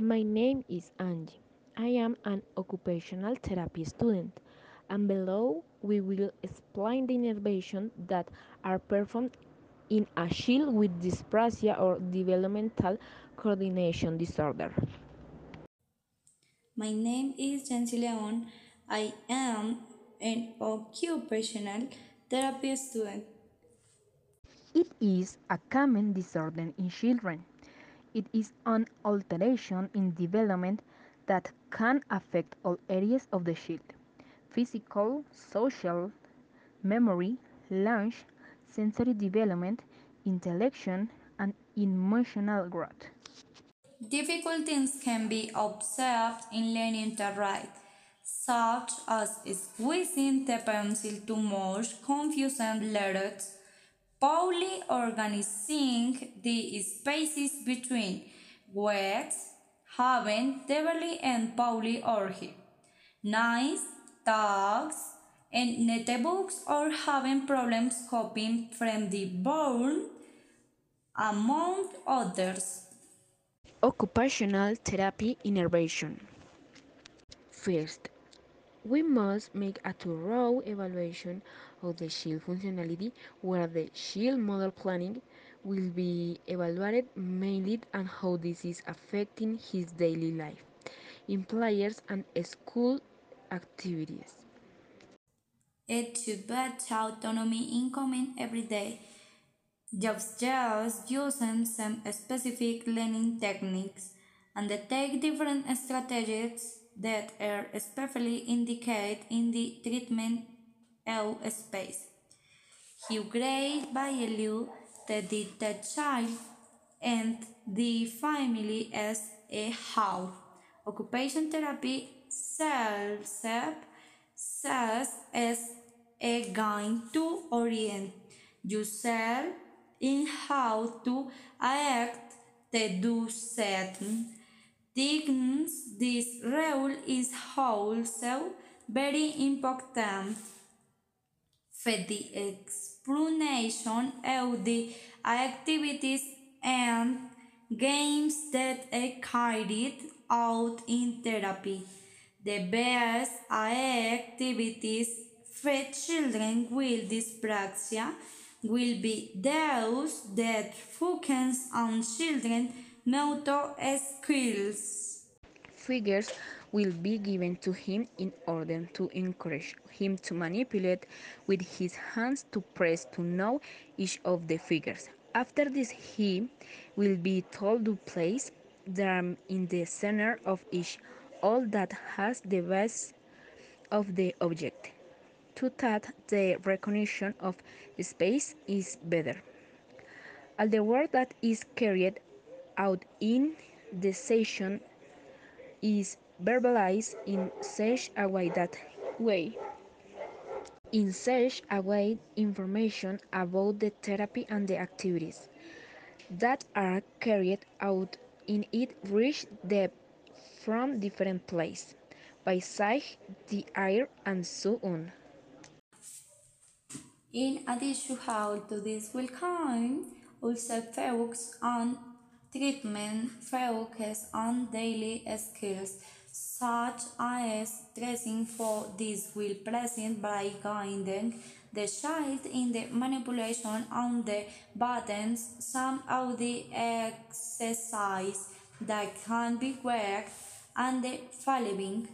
My name is Angie. I am an occupational therapy student, and below we will explain the interventions that are performed in a child with dyspraxia or developmental coordination disorder. My name is Jancy Leon. I am an occupational therapy student. It is a common disorder in children. It is an alteration in development that can affect all areas of the child physical, social, memory, language, sensory development, intellectual, and emotional growth. Difficulties can be observed in learning to write, such as squeezing the pencil to merge confusing letters, poorly organizing the spaces between words, having deeply and poorly ordered, nice, dogs, and netbooks or having problems coping from the board, among others. Occupational therapy intervention. First, we must make a thorough evaluation of the child functionality where the child motor planning will be evaluated mainly and how this is affecting his daily life, employers and school activities. It should better autonomy incoming every day Jobs just using some specific learning techniques and they take different strategies that are especially indicated in the treatment of space. He great value that the, the child and the family as a whole. Occupation therapy serves as a guide to orient yourself in how to act to do certain things. This role is also very important for the explanation of the activities and games that are carried out in therapy. The best activities for children with dyspraxia will be those that focus on children motor skills. Figures will be given to him in order to encourage him to manipulate with his hands to press to know each of the figures. After this, he will be told to place them in the center of each, all that has the base of the object to that the recognition of space is better. All the work that is carried out in the session is verbalized in such a way that way in such a way information about the therapy and the activities that are carried out in it reach the from different places by sight, the air, and so on. In addition how to this will come also focus on treatment focus on daily skills such as dressing for this will present by guiding the child in the manipulation on the buttons some of the exercise that can be worked and the following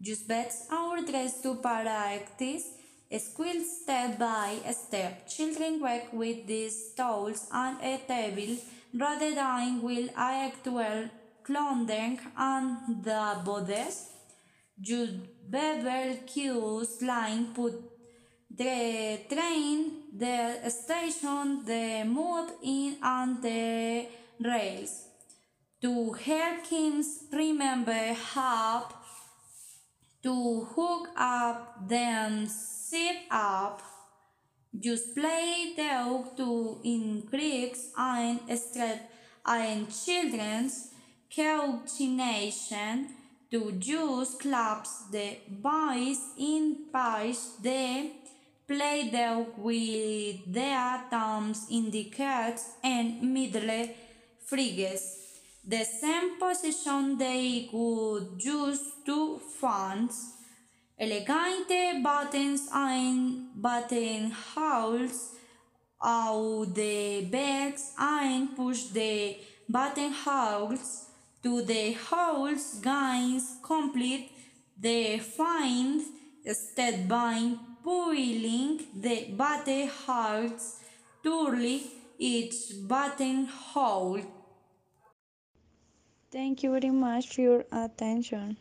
just bets our dress to practice Skill step by step. Children work with these tools on a table rather than with actual clothing on the bodies. Just bevel cues line put the train, the station, the move in on the rails. To help him remember how to hook up them sit up. Just play the dog to increase and strength and children's coordination to use claps the voice in pitch the play the dog with their thumbs in the indicates and middle fingers. the same position they would use to fans. Elegante buttons and buttonholes out the bags and push the buttonholes to the holes gains complete the find step by pulling the buttonholes thoroughly each buttonhole. Thank you very much for your attention.